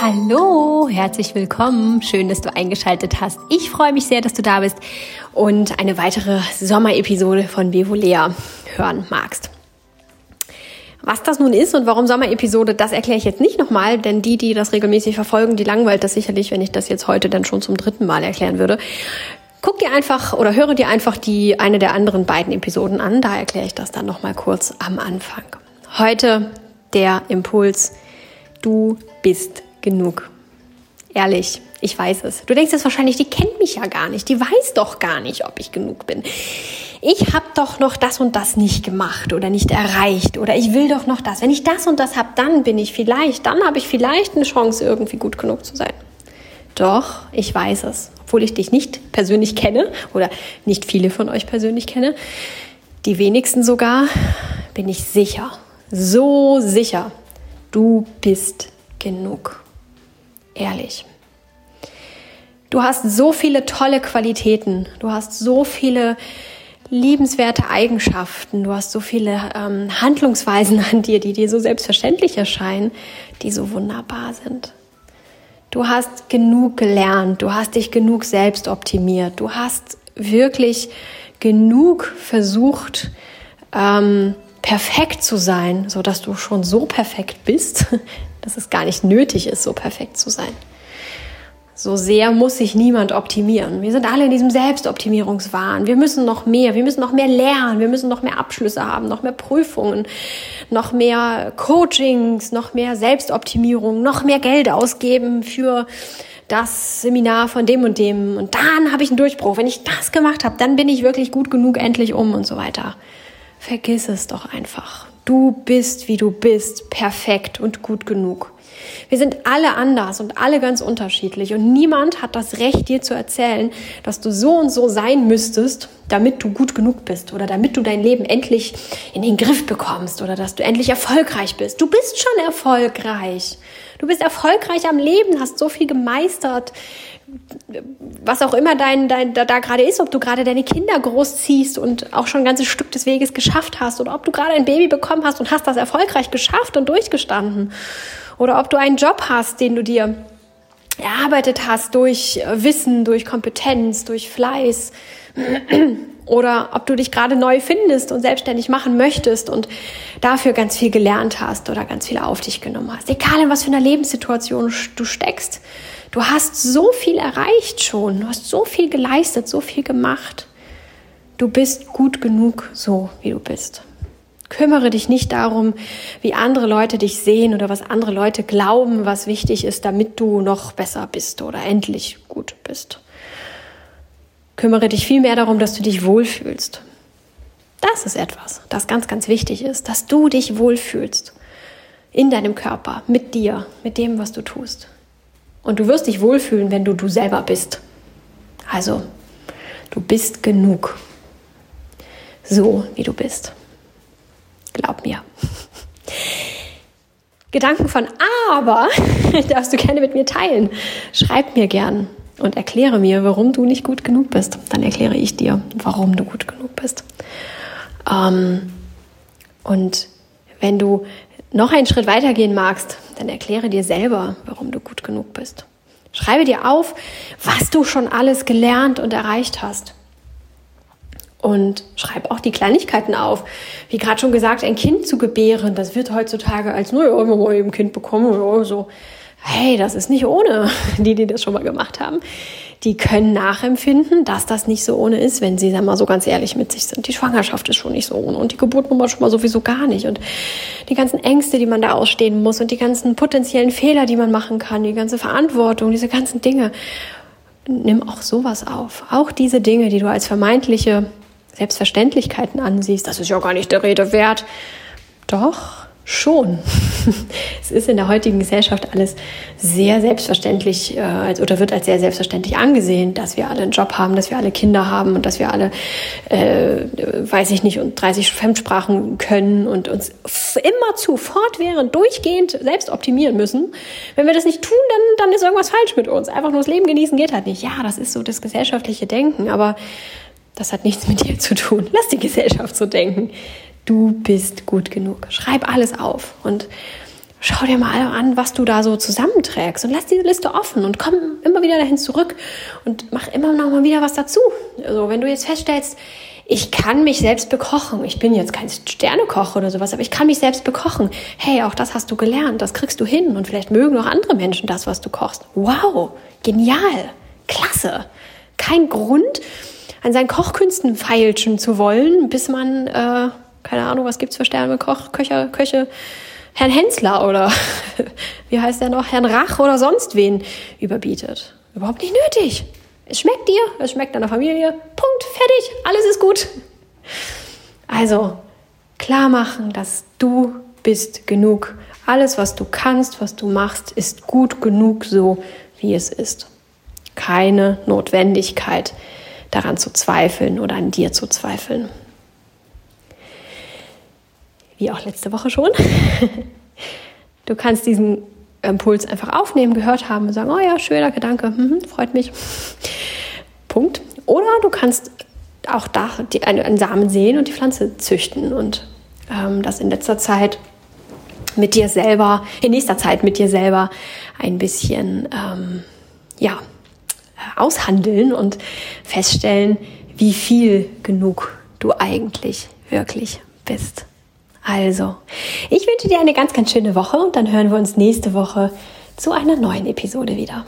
Hallo, herzlich willkommen. Schön, dass du eingeschaltet hast. Ich freue mich sehr, dass du da bist und eine weitere Sommerepisode von Bevolea hören magst. Was das nun ist und warum Sommerepisode, das erkläre ich jetzt nicht nochmal, denn die, die das regelmäßig verfolgen, die langweilt das sicherlich, wenn ich das jetzt heute dann schon zum dritten Mal erklären würde. Guck dir einfach oder höre dir einfach die eine der anderen beiden Episoden an, da erkläre ich das dann nochmal kurz am Anfang. Heute der Impuls, du bist genug. Ehrlich, ich weiß es. Du denkst jetzt wahrscheinlich, die kennt mich ja gar nicht, die weiß doch gar nicht, ob ich genug bin ich habe doch noch das und das nicht gemacht oder nicht erreicht oder ich will doch noch das. Wenn ich das und das habe, dann bin ich vielleicht, dann habe ich vielleicht eine Chance, irgendwie gut genug zu sein. Doch, ich weiß es, obwohl ich dich nicht persönlich kenne oder nicht viele von euch persönlich kenne. Die wenigsten sogar, bin ich sicher, so sicher, du bist genug. Ehrlich. Du hast so viele tolle Qualitäten, du hast so viele liebenswerte Eigenschaften, du hast so viele ähm, Handlungsweisen an dir, die dir so selbstverständlich erscheinen, die so wunderbar sind. Du hast genug gelernt, du hast dich genug selbst optimiert, du hast wirklich genug versucht, ähm, perfekt zu sein, so dass du schon so perfekt bist, dass es gar nicht nötig ist, so perfekt zu sein. So sehr muss sich niemand optimieren. Wir sind alle in diesem Selbstoptimierungswahn. Wir müssen noch mehr, wir müssen noch mehr lernen, wir müssen noch mehr Abschlüsse haben, noch mehr Prüfungen, noch mehr Coachings, noch mehr Selbstoptimierung, noch mehr Geld ausgeben für das Seminar von dem und dem. Und dann habe ich einen Durchbruch. Wenn ich das gemacht habe, dann bin ich wirklich gut genug endlich um und so weiter. Vergiss es doch einfach. Du bist, wie du bist, perfekt und gut genug. Wir sind alle anders und alle ganz unterschiedlich und niemand hat das Recht, dir zu erzählen, dass du so und so sein müsstest, damit du gut genug bist oder damit du dein Leben endlich in den Griff bekommst oder dass du endlich erfolgreich bist. Du bist schon erfolgreich. Du bist erfolgreich am Leben, hast so viel gemeistert, was auch immer dein, dein da, da gerade ist, ob du gerade deine Kinder großziehst und auch schon ein ganzes Stück des Weges geschafft hast oder ob du gerade ein Baby bekommen hast und hast das erfolgreich geschafft und durchgestanden oder ob du einen Job hast, den du dir erarbeitet hast durch äh, Wissen, durch Kompetenz, durch Fleiß oder ob du dich gerade neu findest und selbstständig machen möchtest und dafür ganz viel gelernt hast oder ganz viel auf dich genommen hast. Egal in was für einer Lebenssituation du steckst, du hast so viel erreicht schon, du hast so viel geleistet, so viel gemacht. Du bist gut genug so, wie du bist. Kümmere dich nicht darum, wie andere Leute dich sehen oder was andere Leute glauben, was wichtig ist, damit du noch besser bist oder endlich gut bist. Kümmere dich vielmehr darum, dass du dich wohlfühlst. Das ist etwas, das ganz, ganz wichtig ist, dass du dich wohlfühlst in deinem Körper, mit dir, mit dem, was du tust. Und du wirst dich wohlfühlen, wenn du du selber bist. Also, du bist genug, so wie du bist. Glaub mir. Gedanken von aber darfst du gerne mit mir teilen. Schreib mir gern und erkläre mir, warum du nicht gut genug bist. Dann erkläre ich dir, warum du gut genug bist. Ähm, und wenn du noch einen Schritt weitergehen magst, dann erkläre dir selber, warum du gut genug bist. Schreibe dir auf, was du schon alles gelernt und erreicht hast. Und schreib auch die Kleinigkeiten auf. Wie gerade schon gesagt, ein Kind zu gebären, das wird heutzutage als, nur ja, mal eben ein Kind bekommen oder so. Hey, das ist nicht ohne. Die, die das schon mal gemacht haben, die können nachempfinden, dass das nicht so ohne ist, wenn sie, sagen mal, so ganz ehrlich mit sich sind. Die Schwangerschaft ist schon nicht so ohne und die Geburt nun schon mal sowieso gar nicht. Und die ganzen Ängste, die man da ausstehen muss und die ganzen potenziellen Fehler, die man machen kann, die ganze Verantwortung, diese ganzen Dinge. Nimm auch sowas auf. Auch diese Dinge, die du als vermeintliche Selbstverständlichkeiten ansiehst, das ist ja gar nicht der Rede wert. Doch, schon. es ist in der heutigen Gesellschaft alles sehr selbstverständlich äh, oder wird als sehr selbstverständlich angesehen, dass wir alle einen Job haben, dass wir alle Kinder haben und dass wir alle, äh, weiß ich nicht, und 30 Fremdsprachen können und uns immer zu fortwährend durchgehend selbst optimieren müssen. Wenn wir das nicht tun, dann, dann ist irgendwas falsch mit uns. Einfach nur das Leben genießen geht halt nicht. Ja, das ist so das gesellschaftliche Denken, aber Das hat nichts mit dir zu tun. Lass die Gesellschaft so denken. Du bist gut genug. Schreib alles auf und schau dir mal an, was du da so zusammenträgst und lass diese Liste offen und komm immer wieder dahin zurück und mach immer noch mal wieder was dazu. Also wenn du jetzt feststellst, ich kann mich selbst bekochen. Ich bin jetzt kein Sternekoch oder sowas, aber ich kann mich selbst bekochen. Hey, auch das hast du gelernt, das kriegst du hin und vielleicht mögen auch andere Menschen das, was du kochst. Wow, genial, klasse. Kein Grund, an seinen Kochkünsten feilschen zu wollen, bis man, äh, keine Ahnung, was gibt's für Sternekoch, Köche, Köche, Herrn Hensler oder wie heißt der noch, Herrn Rach oder sonst wen überbietet. Überhaupt nicht nötig. Es schmeckt dir, es schmeckt deiner Familie. Punkt, fertig, alles ist gut. Also, klar machen, dass du bist genug. Alles, was du kannst, was du machst, ist gut genug so, wie es ist. Keine Notwendigkeit, daran zu zweifeln oder an dir zu zweifeln. Wie auch letzte Woche schon. Du kannst diesen Impuls einfach aufnehmen, gehört haben und sagen, oh ja, schöner Gedanke, mhm, freut mich. Punkt. Oder du kannst auch da die, einen, Samen sehen und die Pflanze züchten und ähm, das in letzter Zeit mit dir selber, in nächster Zeit mit dir selber ein bisschen ähm, ja, aushandeln und feststellen, wie viel genug du eigentlich wirklich bist. Also, ich wünsche dir eine ganz, ganz schöne Woche und dann hören wir uns nächste Woche zu einer neuen Episode wieder.